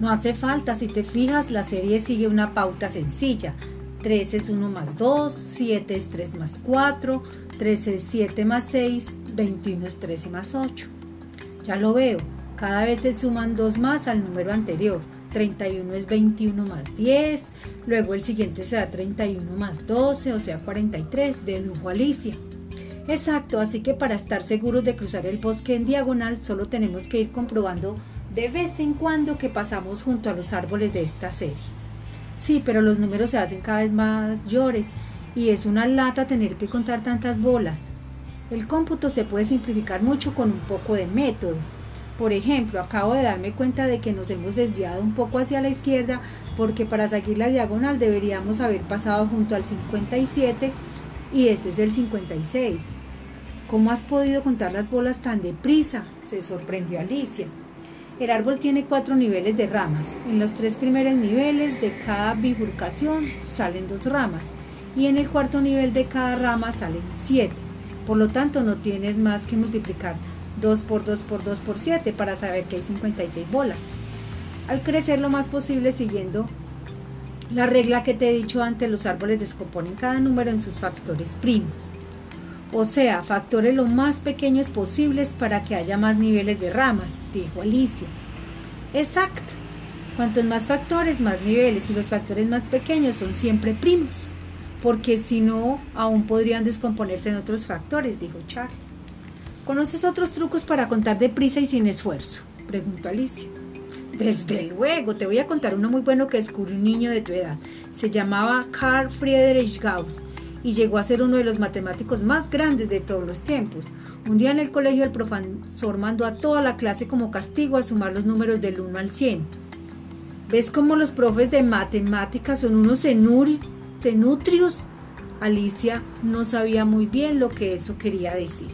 No hace falta, si te fijas, la serie sigue una pauta sencilla. 3 es 1 más 2, 7 es 3 más 4, 3 es 7 más 6, 21 es 13 más 8. Ya lo veo, cada vez se suman 2 más al número anterior. 31 es 21 más 10, luego el siguiente será 31 más 12, o sea 43, dedujo Alicia. Exacto, así que para estar seguros de cruzar el bosque en diagonal solo tenemos que ir comprobando de vez en cuando que pasamos junto a los árboles de esta serie. Sí, pero los números se hacen cada vez más mayores y es una lata tener que contar tantas bolas. El cómputo se puede simplificar mucho con un poco de método. Por ejemplo, acabo de darme cuenta de que nos hemos desviado un poco hacia la izquierda porque para seguir la diagonal deberíamos haber pasado junto al 57 y este es el 56. ¿Cómo has podido contar las bolas tan deprisa? se sorprendió Alicia. El árbol tiene cuatro niveles de ramas. En los tres primeros niveles de cada bifurcación salen dos ramas y en el cuarto nivel de cada rama salen siete. Por lo tanto, no tienes más que multiplicar 2 por 2 por 2 por 7 para saber que hay 56 bolas. Al crecer lo más posible siguiendo la regla que te he dicho antes, los árboles descomponen cada número en sus factores primos. O sea, factores lo más pequeños posibles para que haya más niveles de ramas, dijo Alicia. Exacto. Cuantos más factores, más niveles y los factores más pequeños son siempre primos, porque si no, aún podrían descomponerse en otros factores, dijo Charlie. ¿Conoces otros trucos para contar deprisa y sin esfuerzo? preguntó Alicia. Desde luego, te voy a contar uno muy bueno que descubrió un niño de tu edad. Se llamaba Carl Friedrich Gauss y llegó a ser uno de los matemáticos más grandes de todos los tiempos. Un día en el colegio el profesor mandó a toda la clase como castigo a sumar los números del 1 al 100. ¿Ves cómo los profes de matemáticas son unos cenutrios? Alicia no sabía muy bien lo que eso quería decir.